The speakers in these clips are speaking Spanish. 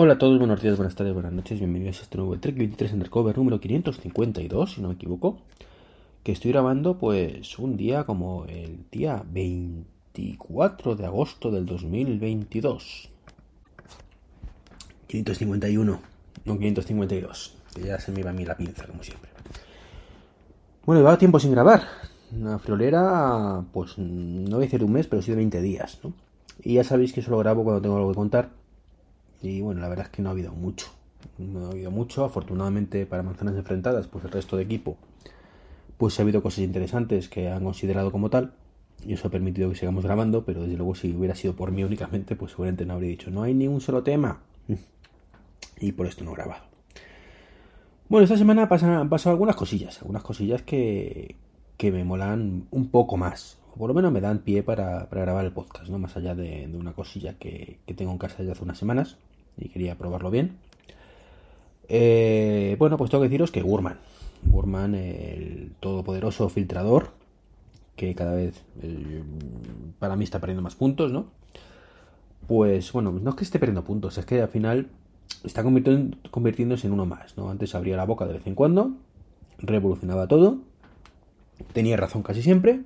Hola a todos, buenos días, buenas tardes, buenas noches, bienvenidos a este nuevo Trek 23 Undercover número 552, si no me equivoco, que estoy grabando pues un día como el día 24 de agosto del 2022. 551, no 552, que ya se me iba a mí la pinza como siempre. Bueno, llevaba tiempo sin grabar, una friolera, pues no voy a decir un mes, pero sí de 20 días, ¿no? Y ya sabéis que solo grabo cuando tengo algo que contar y bueno, la verdad es que no ha habido mucho. No ha habido mucho. Afortunadamente para manzanas enfrentadas, pues el resto de equipo, pues ha habido cosas interesantes que han considerado como tal. Y eso ha permitido que sigamos grabando, pero desde luego si hubiera sido por mí únicamente, pues seguramente no habría dicho, no hay ni un solo tema. Y por esto no he grabado. Bueno, esta semana han pasado algunas cosillas, algunas cosillas que, que me molan un poco más. O por lo menos me dan pie para, grabar el podcast, ¿no? Más allá de, una cosilla que, que, tengo en casa desde hace unas semanas y quería probarlo bien. Eh, bueno, pues tengo que deciros que Gurman, Gurman, el todopoderoso filtrador, que cada vez eh, para mí está perdiendo más puntos, ¿no? Pues bueno, no es que esté perdiendo puntos, es que al final está convirtiéndose en uno más, ¿no? Antes abría la boca de vez en cuando, revolucionaba todo, tenía razón casi siempre,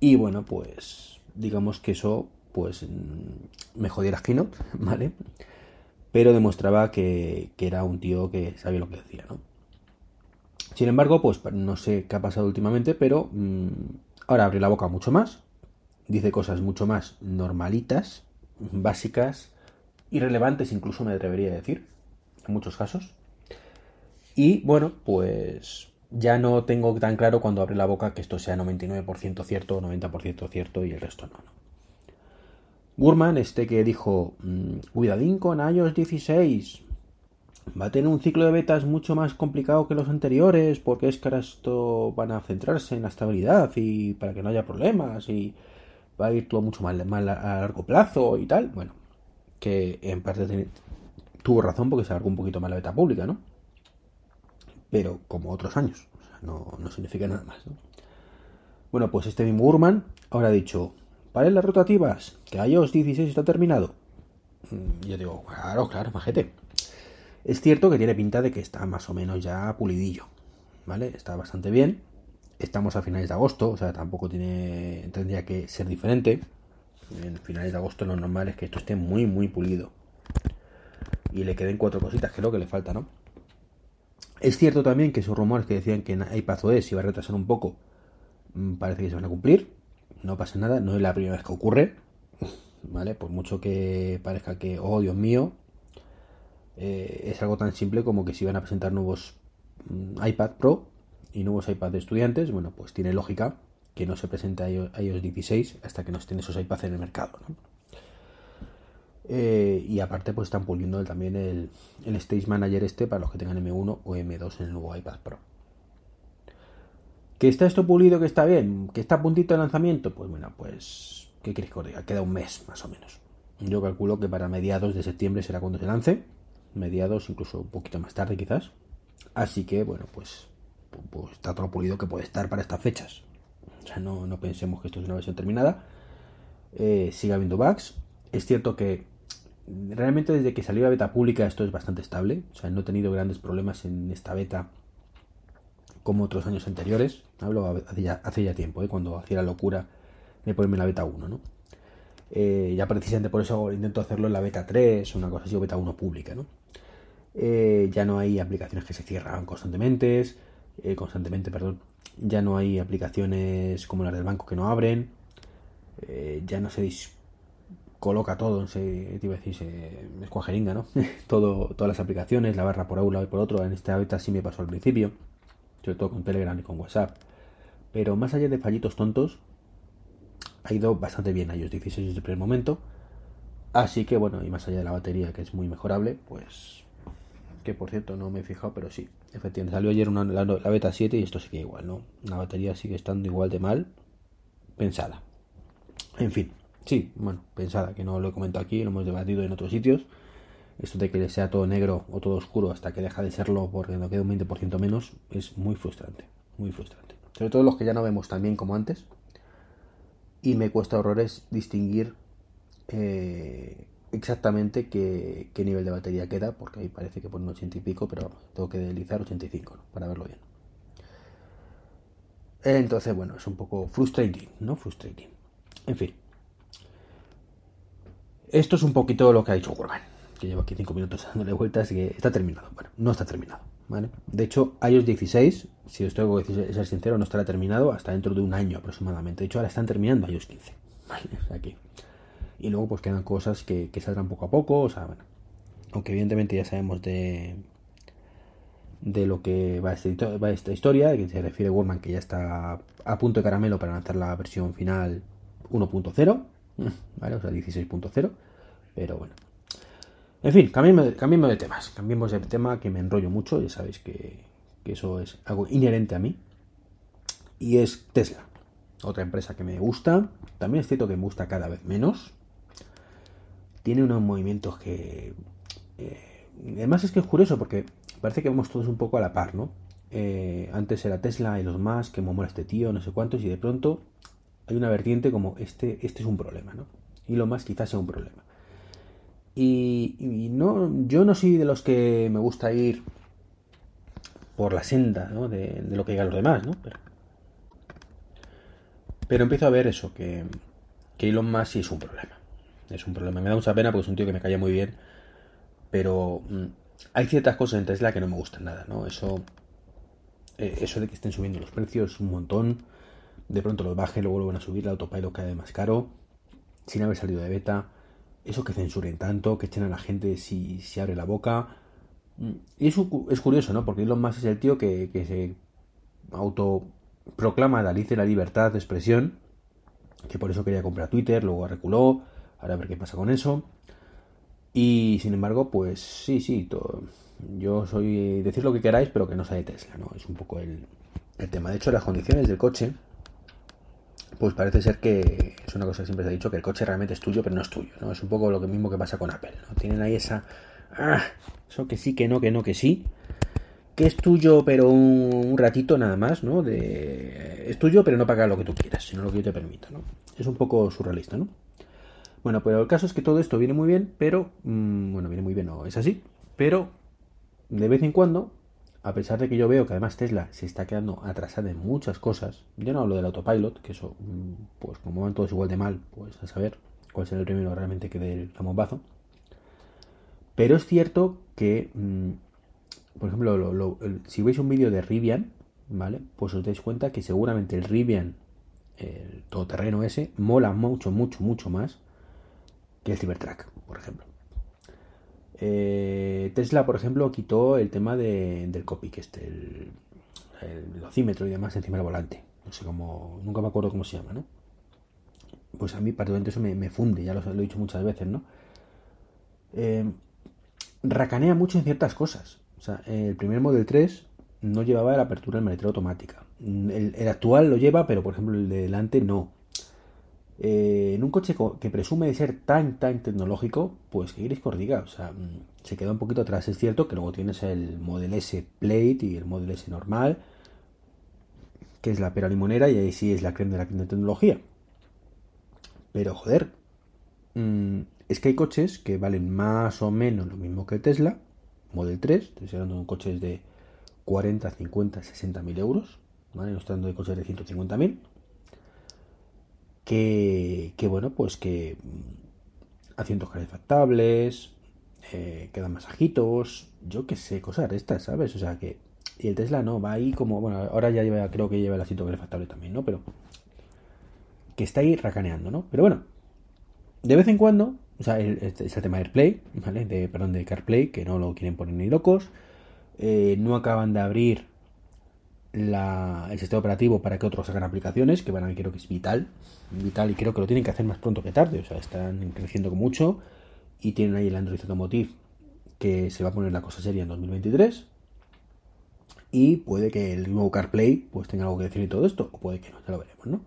y bueno, pues digamos que eso pues mm, me jodía la keynote, ¿vale? Pero demostraba que, era un tío que sabía lo que decía, ¿no? Sin embargo, pues no sé qué ha pasado últimamente, pero mm, ahora abre la boca mucho más, dice cosas mucho más normalitas, básicas, irrelevantes incluso me atrevería a decir, en muchos casos. Y bueno, pues ya no tengo tan claro cuando abre la boca que esto sea 99% cierto o 90% cierto y el resto no. ¿no? Gurman, este que dijo, cuidadín con iOS 16, va a tener un ciclo de betas mucho más complicado que los anteriores, porque es que ahora esto van a centrarse en la estabilidad y para que no haya problemas y va a ir todo mucho más, a largo plazo y tal. Bueno, que en parte tuvo razón porque se alargó un poquito más la beta pública, ¿no? Pero como otros años, o sea, no, no significa nada más, ¿no? Bueno, pues este mismo Gurman ahora ha dicho, ¿Vale las rotativas, que iOS 16 está terminado. Mm, yo digo, claro, claro, majete. Es cierto que tiene pinta de que está más o menos ya pulidillo, ¿vale? Está bastante bien. Estamos a finales de agosto, o sea, tampoco tiene tendría que ser diferente. En finales de agosto lo normal es que esto esté muy, muy pulido. Y le queden cuatro cositas, que lo que le falta, ¿no? Es cierto también que esos rumores que decían que en iPadOS iba a retrasar un poco, mm, parece que se van a cumplir no pasa nada, no es la primera vez que ocurre, ¿vale? Por mucho que parezca que, oh Dios mío, eh, es algo tan simple como que si van a presentar nuevos mm, iPad Pro y nuevos iPad de estudiantes, bueno, pues tiene lógica que no se presente iOS 16 hasta que no estén esos iPads en el mercado, ¿no? Eh, y aparte pues están puliendo también el, el Stage Manager este para los que tengan M1 o M2 en el nuevo iPad Pro. ¿Que está esto pulido, que está bien? ¿Que está a puntito de lanzamiento? Pues bueno, pues, ¿qué queréis que os diga? Queda un mes, más o menos. Yo calculo que para mediados de septiembre será cuando se lance. Mediados, incluso un poquito más tarde quizás. Así que, bueno, pues, pues está todo pulido que puede estar para estas fechas. O sea, no, no pensemos que esto es una versión terminada. Eh, sigue habiendo bugs. Es cierto que realmente desde que salió la beta pública esto es bastante estable. O sea, no he tenido grandes problemas en esta beta como otros años anteriores. Hablo hace ya, tiempo, ¿eh? cuando hacía la locura de ponerme la beta 1, ¿no? Eh, ya precisamente por eso intento hacerlo en la beta 3, una cosa así, o beta 1 pública, ¿no? Eh, ya no hay aplicaciones que se cierran constantemente, constantemente, perdón. Ya no hay aplicaciones como las del banco que no abren. ya no se coloca todo, se, te iba a decir, se escuajeringa, ¿no? todo, todas las aplicaciones, la barra por un lado y por otro. En esta beta sí me pasó al principio sobre todo con Telegram y con WhatsApp. Pero más allá de fallitos tontos, ha ido bastante bien a iOS 16 desde el primer momento. Así que bueno, y más allá de la batería que es muy mejorable, pues que por cierto no me he fijado, pero sí, efectivamente salió ayer una, la, beta 7 y esto sigue igual, ¿no? La batería sigue estando igual de mal pensada. En fin, sí, bueno, pensada, que no lo he comentado aquí, lo hemos debatido en otros sitios esto de que sea todo negro o todo oscuro hasta que deja de serlo porque no queda un 20% menos es muy frustrante, muy frustrante. Sobre todo los que ya no vemos tan bien como antes. Y me cuesta horrores distinguir eh, exactamente qué, nivel de batería queda, porque ahí parece que pone un 80 y pico, pero tengo que deslizar 85 ¿no? para verlo bien. Entonces, bueno, es un poco frustrating, ¿no? Frustrating. En fin. Esto es un poquito lo que ha dicho Gurman, que llevo aquí 5 minutos dándole vueltas que está terminado. Bueno, no está terminado, ¿vale? De hecho, iOS 16, si os tengo que ser sincero, no estará terminado hasta dentro de un año aproximadamente. De hecho, ahora están terminando iOS 15, ¿vale? aquí. Y luego pues quedan cosas que, saldrán poco a poco, o sea, bueno. Aunque evidentemente ya sabemos de, de lo que va esta, va esta historia, que se refiere Wordman que ya está a punto de caramelo para lanzar la versión final 1.0, ¿vale? O sea, 16.0, pero bueno. En fin, cambiemos, de temas, cambiemos de tema que me enrollo mucho, ya sabéis que, eso es algo inherente a mí, y es Tesla, otra empresa que me gusta, también es cierto que me gusta cada vez menos, tiene unos movimientos que... Eh, además es que es curioso porque parece que vamos todos un poco a la par, ¿no? Eh, antes era Tesla y los más, que me mola este tío, no sé cuántos, y de pronto hay una vertiente como este, este es un problema, ¿no? Y lo más quizás sea un problema. Y, no, yo no soy de los que me gusta ir por la senda, ¿no? De, lo que digan los demás, ¿no? Pero, pero empiezo a ver eso, que, que Elon Musk sí es un problema. Es un problema. Me da mucha pena porque es un tío que me caía muy bien. Pero mm, hay ciertas cosas en Tesla que no me gustan nada, ¿no? Eso, eh, eso de que estén subiendo los precios un montón, de pronto los bajen, luego vuelven a subir, el autopilot cae más caro, sin haber salido de beta, eso que censuren tanto, que echen a la gente si, si abre la boca. Mm, y eso es curioso, ¿no? Porque Elon Musk es el tío que, se autoproclama la de la libertad de expresión, que por eso quería comprar Twitter, luego reculó, ahora a ver qué pasa con eso. Y sin embargo, pues sí, sí, yo soy decir lo que queráis, pero que no sea de Tesla, ¿no? Es un poco el, tema. De hecho, las condiciones del coche, pues parece ser que es una cosa que siempre se ha dicho, que el coche realmente es tuyo, pero no es tuyo, ¿no? Es un poco lo mismo que pasa con Apple, ¿no? Tienen ahí esa... Ah, eso que sí, que no, que no, que sí. Que es tuyo, pero un, ratito nada más, ¿no? De, es tuyo, pero no paga lo que tú quieras, sino lo que yo te permita, ¿no? Es un poco surrealista, ¿no? Bueno, pero el caso es que todo esto viene muy bien, pero... Mmm, bueno, viene muy bien, no es así. Pero de vez en cuando, a pesar de que yo veo que además Tesla se está quedando atrasada en muchas cosas, yo no hablo del autopilot, que eso, mm, pues como van todos igual de mal, pues a saber cuál será el primero realmente que dé el bombazo. Pero es cierto que, mmm, por ejemplo, si veis un vídeo de Rivian, ¿vale? Pues os dais cuenta que seguramente el Rivian, el todoterreno ese, mola mucho, mucho, mucho más el Cybertruck, por ejemplo. Eh, Tesla, por ejemplo, quitó el tema del que este, el, el y demás encima del volante. No sé cómo, nunca me acuerdo cómo se llama, ¿no? Pues a mí particularmente eso me, funde, ya lo, he dicho muchas veces, ¿no? Eh, racanea mucho en ciertas cosas. O sea, el primer Model 3 no llevaba la apertura del maletero automática. El, actual lo lleva, pero por ejemplo el de delante no. Eh, en un coche que presume de ser tan, tan tecnológico, pues que queréis que os diga, o sea, mm, se queda un poquito atrás. Es cierto que luego tienes el Model S Plate y el Model S normal, que es la pera limonera, y ahí sí es la crema de la crema de tecnología. Pero joder, mm, es que hay coches que valen más o menos lo mismo que Tesla, Model 3, estoy hablando de coches de 40, 50, 60 mil euros, ¿vale? No estoy hablando de coches de 150 mil que, bueno, pues que mm, asientos calefactables, eh, quedan masajitos, yo qué sé, cosas estas, ¿sabes? O sea que. Y el Tesla no, va ahí como. Bueno, ahora ya lleva, creo que lleva el asiento calefactable también, ¿no? Pero. Que está ahí racaneando, ¿no? Pero bueno, de vez en cuando, o sea, el, este, el tema de AirPlay, ¿vale? De, perdón, de CarPlay, que no lo quieren poner ni locos. Eh, no acaban de abrir el sistema operativo para que otros hagan aplicaciones, que para mí creo que es vital, vital y creo que lo tienen que hacer más pronto que tarde, o sea, están creciendo mucho y tienen ahí el Android Automotive que se va a poner la cosa seria en 2023 y puede que el nuevo CarPlay pues tenga algo que decir y todo esto, o puede que no, ya lo veremos, ¿no?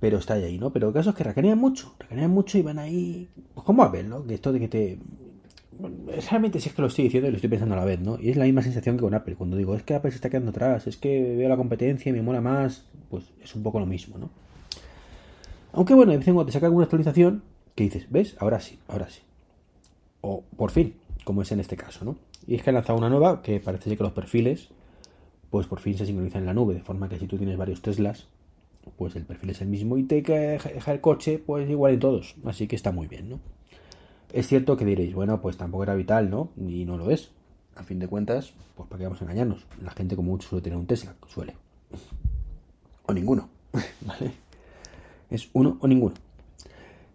Pero está ahí, ¿no? Pero el caso es que racanean mucho, racanean mucho y van ahí, pues como Apple, ¿no? De esto de que te realmente si es que lo estoy diciendo y lo estoy pensando a la vez, ¿no? Y es la misma sensación que con Apple. Cuando digo, es que Apple se está quedando atrás, es que veo la competencia y me mola más, pues es un poco lo mismo, ¿no? Aunque bueno, de cuando te saca alguna actualización que dices, ¿ves? Ahora sí, ahora sí. O por fin, como es en este caso, ¿no? Y es que han lanzado una nueva que parece que los perfiles, pues por fin se sincronizan en la nube, de forma que si tú tienes varios Teslas, pues el perfil es el mismo y te deja el coche, pues igual en todos. Así que está muy bien, ¿no? Es cierto que diréis, bueno, pues tampoco era vital, ¿no? Y no lo es. A fin de cuentas, pues para qué vamos a engañarnos. La gente como mucho suele tener un Tesla, suele. O ninguno, ¿vale? Es uno o ninguno.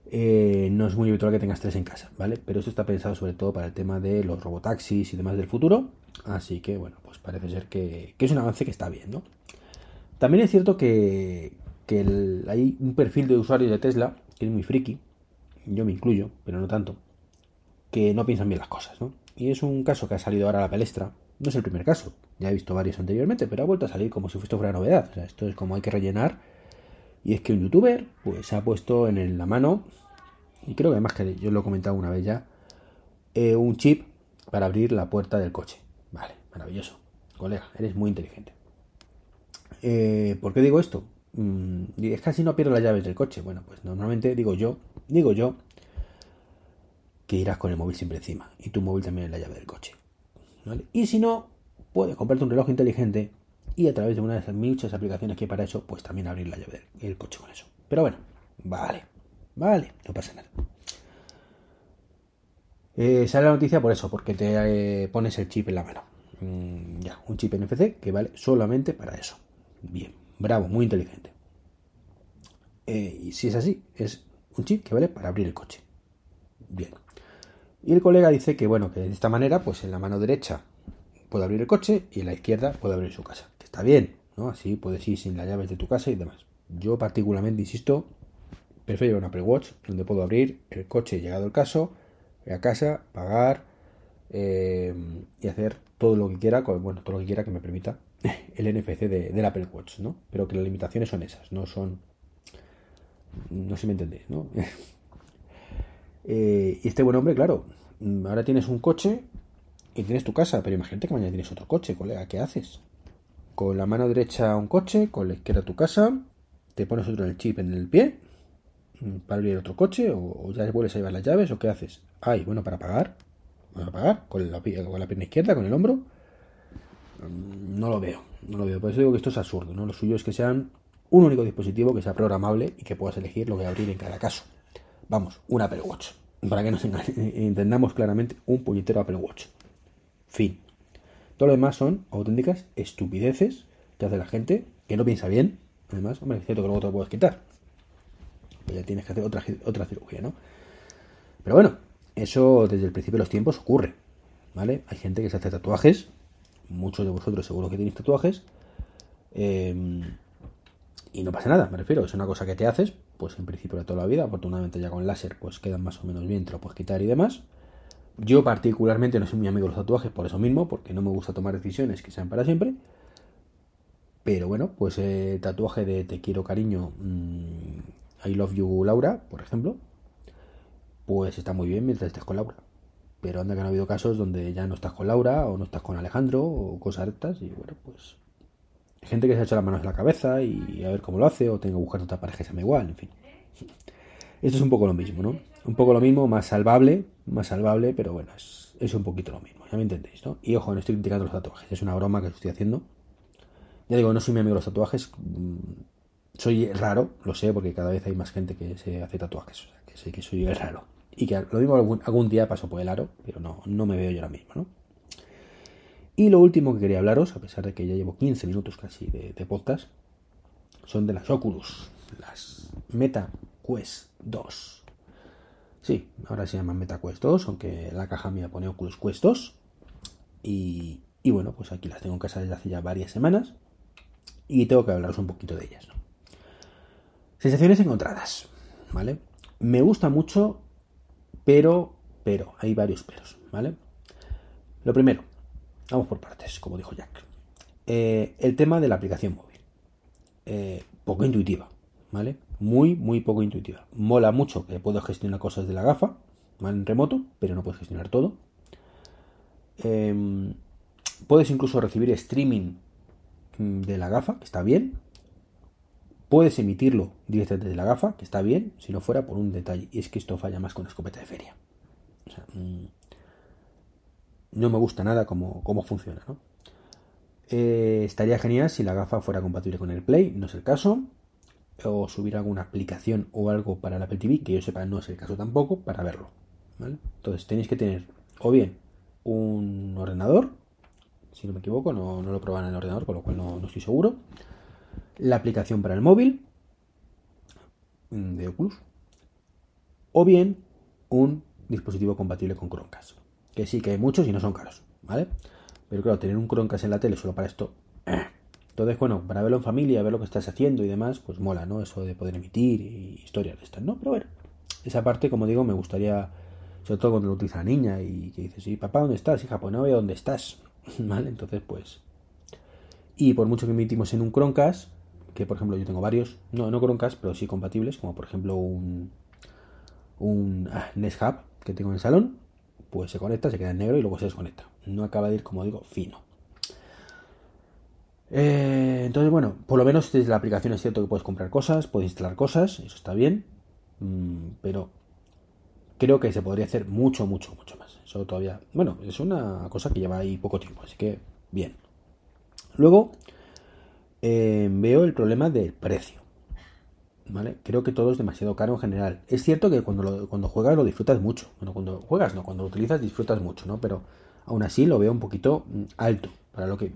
Eh, no es muy habitual que tengas tres en casa, ¿vale? Pero esto está pensado sobre todo para el tema de los robotaxis y demás del futuro. Así que, bueno, pues parece ser que, es un avance que está bien, ¿no? También es cierto que, hay un perfil de usuarios de Tesla que es muy friki, yo me incluyo, pero no tanto, que no piensan bien las cosas, ¿no? Y es un caso que ha salido ahora a la palestra. No es el primer caso, ya he visto varios anteriormente, pero ha vuelto a salir como si fuese fuera novedad. O sea, esto es como hay que rellenar. Y es que un youtuber, pues, se ha puesto en la mano y creo que además que yo lo he comentado una vez ya, eh, un chip para abrir la puerta del coche. Vale, maravilloso. Colega, eres muy inteligente. Eh, ¿Por qué digo esto? Mm, es casi no pierdo las llaves del coche. Bueno, pues normalmente digo yo, digo yo, que irás con el móvil siempre encima. Y tu móvil también es la llave del coche. Y si no, puedes comprarte un reloj inteligente y a través de una de esas muchas aplicaciones que hay para eso, pues también abrir la llave del coche con eso. Pero bueno, vale. Vale, no pasa nada. Eh, sale la noticia por eso, porque te eh, pones el chip en la mano. Mm, ya, un chip NFC que vale solamente para eso. Bien, bravo, muy inteligente. Eh, y si es así, es un chip que vale para abrir el coche. Bien. Y el colega dice que, bueno, que de esta manera, pues en la mano derecha puede abrir el coche y en la izquierda puede abrir su casa. Que está bien, ¿no? Así puedes ir sin las llaves de tu casa y demás. Yo particularmente insisto Prefiero un Apple Watch donde puedo abrir el coche llegado el caso, ir a casa, pagar eh, y hacer todo lo que quiera, bueno, todo lo que quiera que me permita el NFC de, del Apple Watch, ¿no? Pero que las limitaciones son esas, no son... No sé si me entendéis, ¿no? Eh, y este buen hombre, claro, ahora tienes un coche y tienes tu casa, pero imagínate que mañana tienes otro coche, colega, ¿qué haces? Con la mano derecha un coche, con la izquierda tu casa, te pones otro en el chip en el pie para abrir otro coche o, ya vuelves a llevar las llaves o qué haces. Ay, bueno, para pagar. Para pagar con la, con la pierna izquierda, con el hombro. Mm, no lo veo, no lo veo. Por eso digo que esto es absurdo, ¿no? Lo suyo es que sean un único dispositivo que sea programable y que puedas elegir lo que abrir en cada caso. Vamos, un Apple Watch. Para que nos entendamos claramente, un puñetero Apple Watch. Fin. Todo lo demás son auténticas estupideces que hace la gente que no piensa bien. Además, hombre, es cierto que luego te lo puedes quitar pues ya tienes que hacer otra, otra cirugía, ¿no? Pero bueno, eso desde el principio de los tiempos ocurre, ¿vale? Hay gente que se hace tatuajes, muchos de vosotros seguro que tenéis tatuajes, em, y no pasa nada, me refiero, es una cosa que te haces, pues en principio de toda la vida, afortunadamente ya con láser pues quedan más o menos bien, te lo puedes quitar y demás. Yo particularmente no soy muy amigo de los tatuajes por eso mismo, porque no me gusta tomar decisiones que sean para siempre. Pero bueno, pues el tatuaje de te quiero cariño mm, I Love You Laura, por ejemplo, pues está muy bien mientras estés con Laura. Pero anda que han habido casos donde ya no estás con Laura o no estás con Alejandro o cosas estas y bueno, pues gente que se ha hecho las manos en la cabeza y a ver cómo lo hace o tengo que buscar otra pareja que se llama igual, en fin. Esto es un poco lo mismo, ¿no? Un poco lo mismo, más salvable, más salvable, pero bueno, es, un poquito lo mismo, ya me entendéis, ¿no? Y ojo, no estoy criticando los tatuajes, es una broma que estoy haciendo. Ya digo, no soy mi amigo de los tatuajes, soy raro, lo sé, porque cada vez hay más gente que se hace tatuajes, o sea, que sé que soy el raro. Y que lo mismo algún, día paso por el aro, pero no, no me veo yo ahora mismo, ¿no? Y lo último que quería hablaros, a pesar de que ya llevo 15 minutos casi de, podcast, son de las Oculus, las Meta Quest 2. Sí, ahora se llaman Meta Quest 2, aunque la caja mía pone Oculus Quest 2. Y, bueno, pues aquí las tengo en casa desde hace ya varias semanas y tengo que hablaros un poquito de ellas. Sensaciones encontradas, ¿vale? Me gusta mucho, pero, pero, hay varios peros, ¿vale? Lo primero, vamos por partes, como dijo Jack. Eh, el tema de la aplicación móvil. Eh, poco intuitiva, ¿vale? Muy, muy poco intuitiva. Mola mucho que puedo gestionar cosas de la gafa, ¿vale? En remoto, pero no puedes gestionar todo. Em, puedes incluso recibir streaming mm, de la gafa, que está bien, puedes emitirlo directamente desde la gafa, que está bien, si no fuera por un detalle, y es que esto falla más con escopeta de feria. O sea, mm, no me gusta nada cómo, cómo funciona, ¿no? Eh, estaría genial si la gafa fuera compatible con el Play, no es el caso. O subir alguna aplicación o algo para la Apple TV, que yo sepa no es el caso tampoco, para verlo. Entonces tenéis que tener o bien un ordenador, si no me equivoco, no, lo proban en el ordenador, con lo cual no, estoy seguro. La aplicación para el móvil mm, de Oculus. O bien un dispositivo compatible con Chromecast. Que sí que hay muchos y no son caros, ¿vale? Pero claro, tener un Chromecast en la tele solo para esto. Eh. Entonces, bueno, para verlo en familia, ver lo que estás haciendo y demás, pues mola, ¿no? Eso de poder emitir y historias de estas, ¿no? Pero bueno, esa parte, como digo, me gustaría, sobre todo cuando lo utiliza la niña y que dice, sí, papá, ¿dónde estás? Hija, pues no veo dónde estás, ¿vale? Entonces, pues. Y por mucho que emitimos en un Chromecast, que por ejemplo yo tengo varios, no, no Chromecast, pero sí compatibles, como por ejemplo un, un ah, Nest Hub que tengo en el salón, pues se conecta, se queda en negro y luego se desconecta no acaba de ir, como digo, fino. Eh, entonces, bueno, por lo menos desde la aplicación es cierto que puedes comprar cosas, puedes instalar cosas, eso está bien, mm, pero creo que se podría hacer mucho, mucho, mucho más. Eso todavía, bueno, es una cosa que lleva ahí poco tiempo, así que bien. Luego eh, veo el problema del precio. ¿Vale? Creo que todo es demasiado caro en general. Es cierto que cuando, cuando juegas lo disfrutas mucho. Bueno, cuando juegas no, cuando lo utilizas disfrutas mucho, ¿no? Pero aún así lo veo un poquito mm, alto para lo que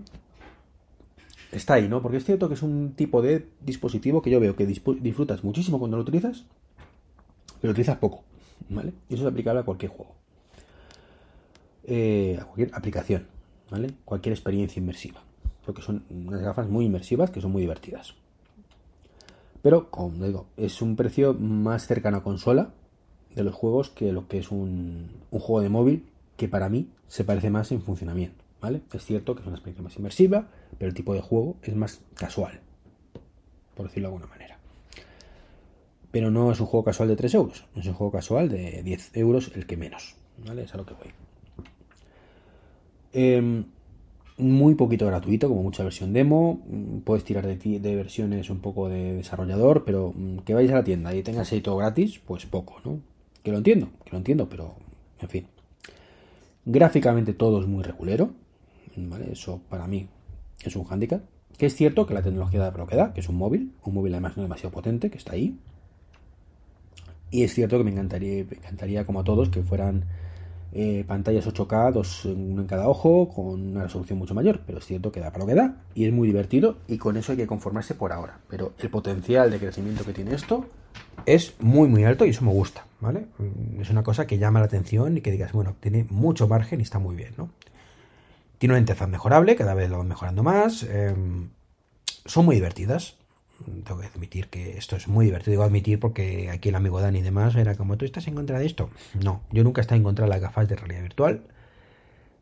está ahí, ¿no? Porque es cierto que es un tipo de dispositivo que yo veo que disfrutas muchísimo cuando lo utilizas, pero lo utilizas poco, ¿vale? Y eso es aplicable a cualquier juego. Eh, a cualquier aplicación, ¿vale? Cualquier experiencia inmersiva. Porque son unas gafas muy inmersivas que son muy divertidas. Pero, como digo, es un precio más cercano a consola de los juegos que lo que es un, un juego de móvil que para mí se parece más en funcionamiento. ¿vale? Es cierto que es una experiencia más inmersiva, pero el tipo de juego es más casual, por decirlo de alguna manera. Pero no es un juego casual de 3 euros, es un juego casual de 10 euros el que menos. ¿vale? Es a lo que voy. Em, muy poquito gratuito, como mucha versión demo. Puedes tirar de, versiones un poco de desarrollador, pero mm, que vayáis a la tienda y tengas ahí todo gratis, pues poco, ¿no? Que lo entiendo, que lo entiendo, pero en fin. Gráficamente todo es muy regulero, ¿vale? Eso para mí es un hándicap. Que es cierto que la tecnología da lo que da, que es un móvil, un móvil además no demasiado potente, que está ahí. Y es cierto que me encantaría, me encantaría como a todos, que fueran eh, pantallas 8K, dos uno en cada ojo, con una resolución mucho mayor, pero es cierto que da para lo que da y es muy divertido y con eso hay que conformarse por ahora. Pero el potencial de crecimiento que tiene esto es muy muy alto y eso me gusta, ¿vale? Mm, es una cosa que llama la atención y que digas, bueno, tiene mucho margen y está muy bien, ¿no? Tiene una interfaz mejorable, cada vez lo van mejorando más. Em, son muy divertidas. Tengo que admitir que esto es muy divertido. Digo admitir porque aquí el amigo Dani y demás era como, ¿tú estás en contra de esto? No, yo nunca he estado en contra de las gafas de realidad virtual.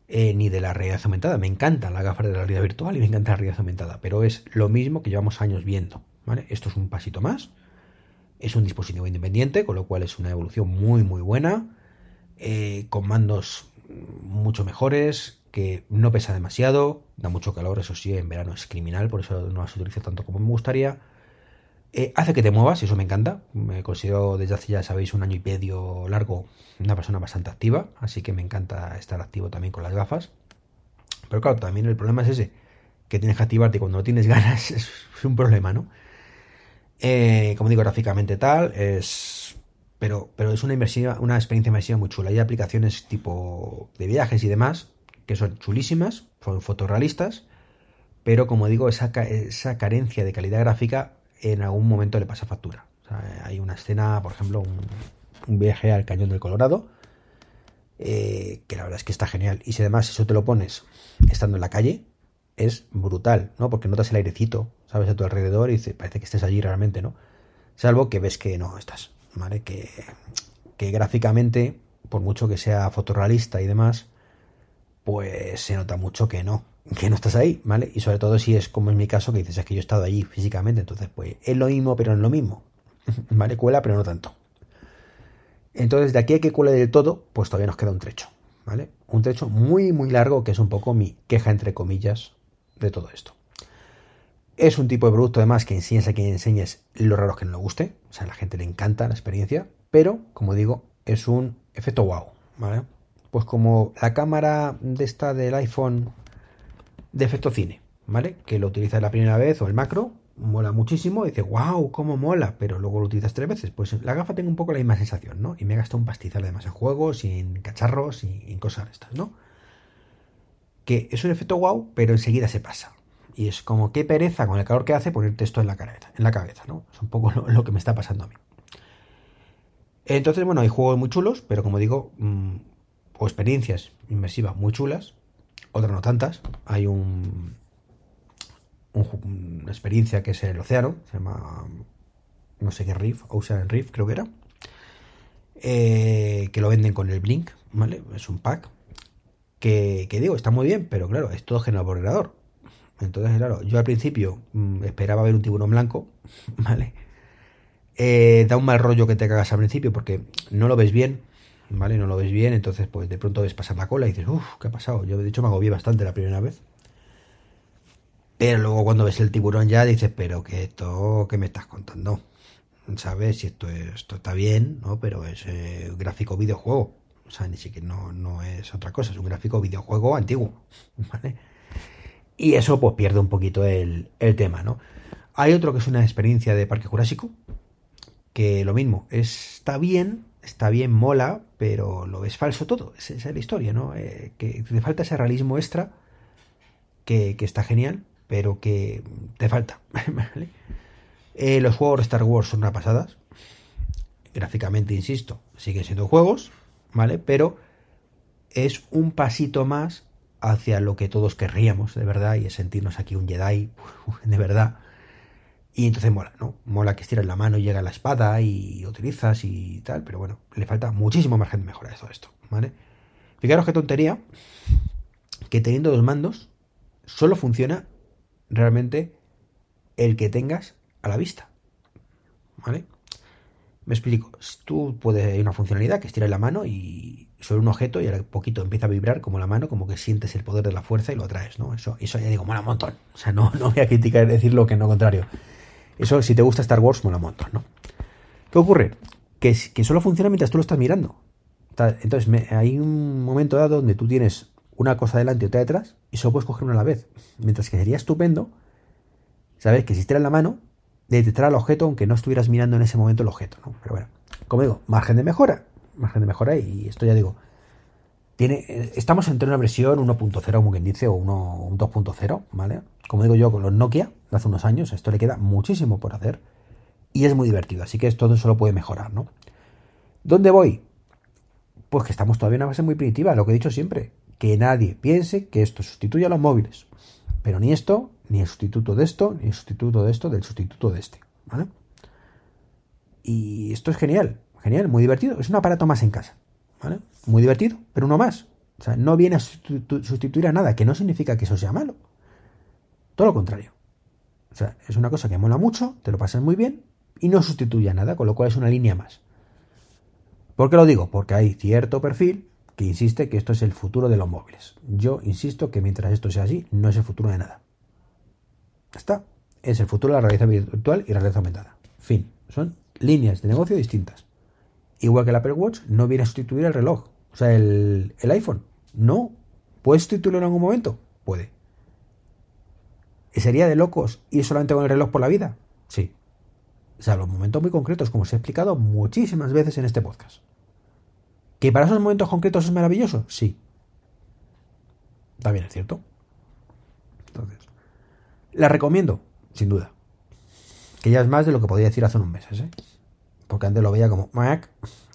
Eh, ni de la realidad aumentada. Me encantan las gafas de la realidad virtual y me encanta la realidad aumentada. Pero es lo mismo que llevamos años viendo. ¿vale? Esto es un pasito más es un dispositivo independiente, con lo cual es una evolución muy muy buena, eh, con mandos mucho mejores, que no pesa demasiado, da mucho calor, eso sí, en verano es criminal, por eso no las utilizo tanto como me gustaría. Eh, hace que te muevas, y eso me encanta. Me considero desde hace ya sabéis un año y medio largo una persona bastante activa, así que me encanta estar activo también con las gafas. Pero claro, también el problema es ese, que tienes que activarte cuando no tienes ganas, es un problema, ¿no? Eh, como digo, gráficamente tal, es. Pero, pero es una, una experiencia inmersiva muy chula. Hay aplicaciones tipo de viajes y demás que son chulísimas, son fotorrealistas, pero como digo, esa, esa carencia de calidad gráfica en algún momento le pasa factura. hay una escena, por ejemplo, un, viaje al cañón del Colorado, eh, que la verdad es que está genial. Y si además eso te lo pones estando en la calle, es brutal, ¿no? Porque notas el airecito, sabes, a tu alrededor y parece que estés allí realmente, ¿no? Salvo que ves que no estás, ¿vale? Que, que gráficamente, por mucho que sea fotorrealista y demás, pues se nota mucho que no, que no estás ahí, ¿vale? Y sobre todo si es como en mi caso, que dices, es que yo he estado allí físicamente, entonces pues es lo mismo, pero no es lo mismo, ¿vale? Cuela, pero no tanto. Entonces, de aquí a que cuele del todo, pues todavía nos queda un trecho, ¿vale? Un trecho muy, muy largo, que es un poco mi queja, entre comillas, de todo esto. Es un tipo de producto además que enseñas a quien enseñes lo raro que no le guste. O sea, a la gente le encanta la experiencia. Pero, como digo, es un efecto wow. ¿Vale? Pues como la cámara de esta del iPhone de efecto cine. ¿Vale? Que lo utilizas la primera vez o el macro. Mola muchísimo. Y wow, cómo mola. Pero luego lo utilizas tres veces. Pues la gafa tengo un poco la misma sensación, ¿no? Y me he gastado un pastizal además en juegos y en cacharros y en cosas estas, ¿no? Que es un efecto wow, pero enseguida se pasa. Y es como qué pereza con el calor que hace ponerte esto en la cabeza, en la cabeza, ¿no? Es un poco lo, que me está pasando a mí. Entonces, bueno, hay juegos muy chulos, pero como digo, mm, o experiencias inmersivas muy chulas, otras no tantas. Hay un, una experiencia que es el océano, se llama no sé qué Riff, Ocean Riff creo que era, eh, que lo venden con el Blink, ¿vale? Es un pack que, digo, está muy bien, pero claro, es todo generado. Entonces, claro, yo al principio mm, esperaba ver un tiburón blanco, ¿vale? Eh, da un mal rollo que te cagas al principio porque no lo ves bien, ¿vale? No lo ves bien, entonces pues de pronto ves pasar la cola y dices, uff, ¿qué ha pasado? Yo de hecho me agobié bastante la primera vez. Pero luego cuando ves el tiburón ya dices, pero que esto, ¿qué me estás contando? ¿Sabes? Si esto, esto está bien, ¿no? Pero es eh, gráfico videojuego. O sea, ni siquiera no, no es otra cosa, es un gráfico videojuego antiguo, ¿vale? Y eso pues pierde un poquito el, tema, ¿no? Hay otro que es una experiencia de Parque Jurásico, que lo mismo, está bien, está bien, mola, pero lo ves falso todo. Esa es la historia, ¿no? Eh, que te falta ese realismo extra que, está genial, pero que te falta. Eh, los juegos de Star Wars son una. Gráficamente, insisto, siguen siendo juegos, ¿vale? Pero es un pasito más hacia lo que todos querríamos, de verdad, y es sentirnos aquí un Jedi, de verdad. Y entonces mola, ¿no? Mola que estiras la mano y llega la espada y utilizas y tal, pero bueno, le falta muchísimo margen de mejora a todo esto, ¿vale? Fijaros qué tontería que teniendo dos mandos solo funciona realmente el que tengas a la vista, ¿vale? Me explico. Tú puedes, hay una funcionalidad que estiras la mano y sobre un objeto y a poquito empieza a vibrar como la mano, como que sientes el poder de la fuerza y lo atraes, ¿no? Eso, eso ya digo, mola un montón. O sea, no, no voy a criticar y decir lo que no contrario. Eso, si te gusta Star Wars, mola un montón, ¿no? ¿Qué ocurre? Que, que solo funciona mientras tú lo estás mirando. Entonces, hay un momento dado donde tú tienes una cosa delante y otra detrás y solo puedes coger una a la vez. Mientras que sería estupendo, ¿sabes? Que si en la mano, detectar al objeto aunque no estuvieras mirando en ese momento el objeto, ¿no? Pero bueno, como digo, margen de mejora, margen de mejora y esto ya digo, eh, estamos entre una versión 1.0, como quien dice, o un 2.0, ¿vale? Como digo yo, con los Nokia de hace unos años, esto le queda muchísimo por hacer y es muy divertido, así que esto solo puede mejorar, ¿no? ¿Dónde voy? Pues que estamos todavía en una base muy primitiva, lo que he dicho siempre, que nadie piense que esto sustituye a los móviles, pero ni esto, ni el sustituto de esto, ni el sustituto de esto, del sustituto de este, ¿vale? Y esto es genial, genial, muy divertido, es un aparato más en casa, ¿vale? Muy divertido, pero uno más. O sea, no viene a sustituir a nada, que no significa que eso sea malo. Todo lo contrario. O sea, es una cosa que mola mucho, te lo pasas muy bien y no sustituye a nada, con lo cual es una línea más. ¿Por qué lo digo? Porque hay cierto perfil que insiste que esto es el futuro de los móviles. Yo insisto que mientras esto sea así, no es el futuro de nada. Está. Es el futuro de la realidad virtual y la realidad aumentada. Fin. Son líneas de negocio distintas. Igual que el Apple Watch no viene a sustituir el reloj. O sea, el, el iPhone. No. ¿Puede sustituirlo en algún momento? Puede. ¿Sería de locos ir solamente con el reloj por la vida? Sí. O sea, los momentos muy concretos, como se ha explicado muchísimas veces en este podcast. ¿Que para esos momentos concretos es maravilloso? Sí. También es cierto. Entonces, la recomiendo, sin duda. Que ya es más de lo que podía decir hace unos meses, ¿eh? Porque antes lo veía como Mac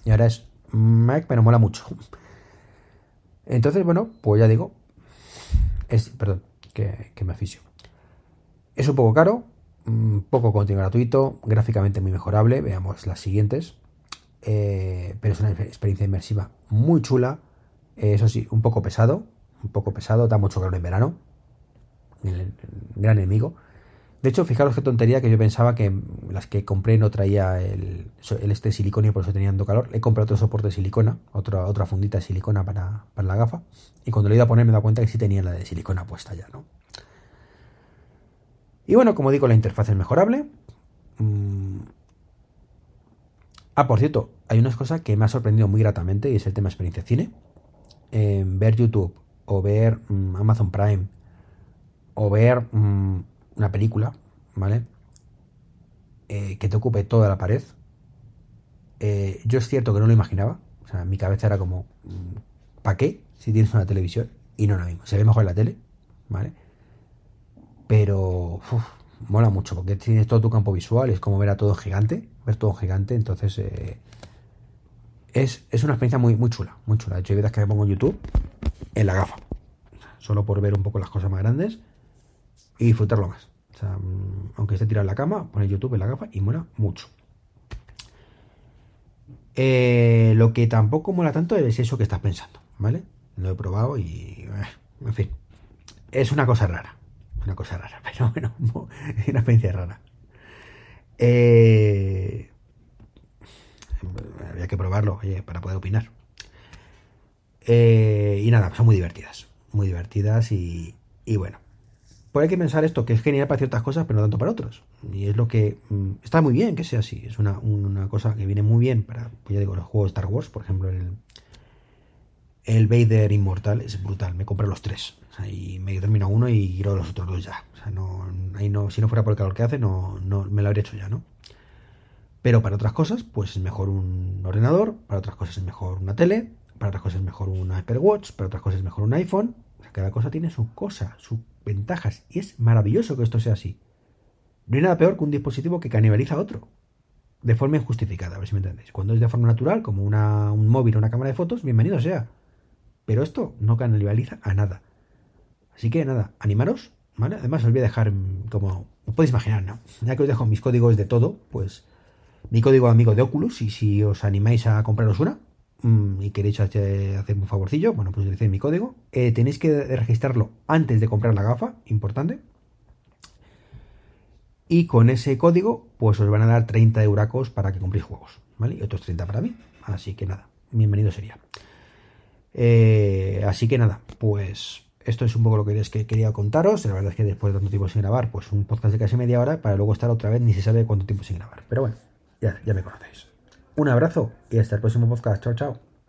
y ahora es Mac, pero mola mucho. Entonces, bueno, pues ya digo, es, perdón, que, me aficio. Es un poco caro, un poco contenido gratuito, gráficamente muy mejorable, veamos las siguientes. Eh, pero es una experiencia inmersiva muy chula. eso sí, un poco pesado, un poco pesado, da mucho calor en verano. El, gran enemigo. De hecho, fijaros qué tontería que yo pensaba que las que compré no traía el, este silicona y por eso tenían calor. He comprado otro soporte de silicona, otra, otra fundita de silicona para, para la gafa. Y cuando lo he ido a poner me he dado cuenta que sí tenía la de silicona puesta ya, ¿no? Y bueno, como digo, la interfaz es mejorable. Mm. Ah, por cierto, hay unas cosas que me ha sorprendido muy gratamente y es el tema experiencia cine. ver YouTube o ver mm, Amazon Prime o ver mm, una película, ¿vale? Eh, que te ocupe toda la pared. Eh, yo es cierto que no lo imaginaba. O sea, mi cabeza era como, ¿para qué? Si tienes una televisión. Y no lo mismo. Se ve mejor en la tele, ¿vale? Pero mola mucho porque tienes todo tu campo visual, es como ver a todo gigante, ver todo gigante, entonces eh, es, una experiencia muy, muy chula, muy chula. De hecho, hay veces que me pongo en YouTube en la gafa, solo por ver un poco las cosas más grandes y disfrutarlo más. O sea, mm, aunque esté tirado en la cama, poner YouTube en la gafa y mola mucho. Eh, lo que tampoco mola tanto es eso que estás pensando, ¿vale? Lo he probado y, eh, en fin, es una cosa rara. Una cosa rara, pero bueno, una experiencia rara. Eh, había que probarlo, oye, para poder opinar. Eh, y nada, son muy divertidas. Muy divertidas y, y bueno. Pues hay que pensar esto, que es genial para ciertas cosas, pero no tanto para otras. Y es lo que mm, está muy bien que sea así. Es una, una, cosa que viene muy bien para, pues ya digo, los juegos de Star Wars, por ejemplo, el, el Vader Inmortal es brutal. Me compré los tres. y me termino uno y quiero los otros dos ya. O sea, no, ahí no, si no fuera por el calor que hace, no, no me lo habría hecho ya, ¿no? Pero para otras cosas, pues es mejor un ordenador, para otras cosas es mejor una tele, para otras cosas es mejor un Apple Watch, para otras cosas es mejor un iPhone. O sea, cada cosa tiene su cosa, sus ventajas. Y es maravilloso que esto sea así. No hay nada peor que un dispositivo que canibaliza a otro. De forma injustificada, a ver si me entendéis. Cuando es de forma natural, como una, un móvil o una cámara de fotos, bienvenido sea. Pero esto no canibaliza a nada. Así que nada, animaros, ¿vale? Además os voy a dejar como... Podéis imaginar, ¿no? Ya que os dejo mis códigos de todo, pues mi código amigo de Oculus y si os animáis a compraros una y queréis hacerme un favorcillo, bueno, pues utilicéis mi código. Eh, tenéis que registrarlo antes de comprar la gafa, importante. Y con ese código, pues os van a dar 30 euracos para que compréis juegos, ¿vale? Y otros 30 para mí. Así que nada, bienvenido sería. Eh, así que nada, pues esto es un poco lo que quería contaros. La verdad es que después de tanto tiempo sin grabar, pues un podcast de casi media hora para luego estar otra vez ni se sabe cuánto tiempo sin grabar. Pero bueno, ya, ya me conocéis. Un abrazo y hasta el próximo podcast. Chao, chao.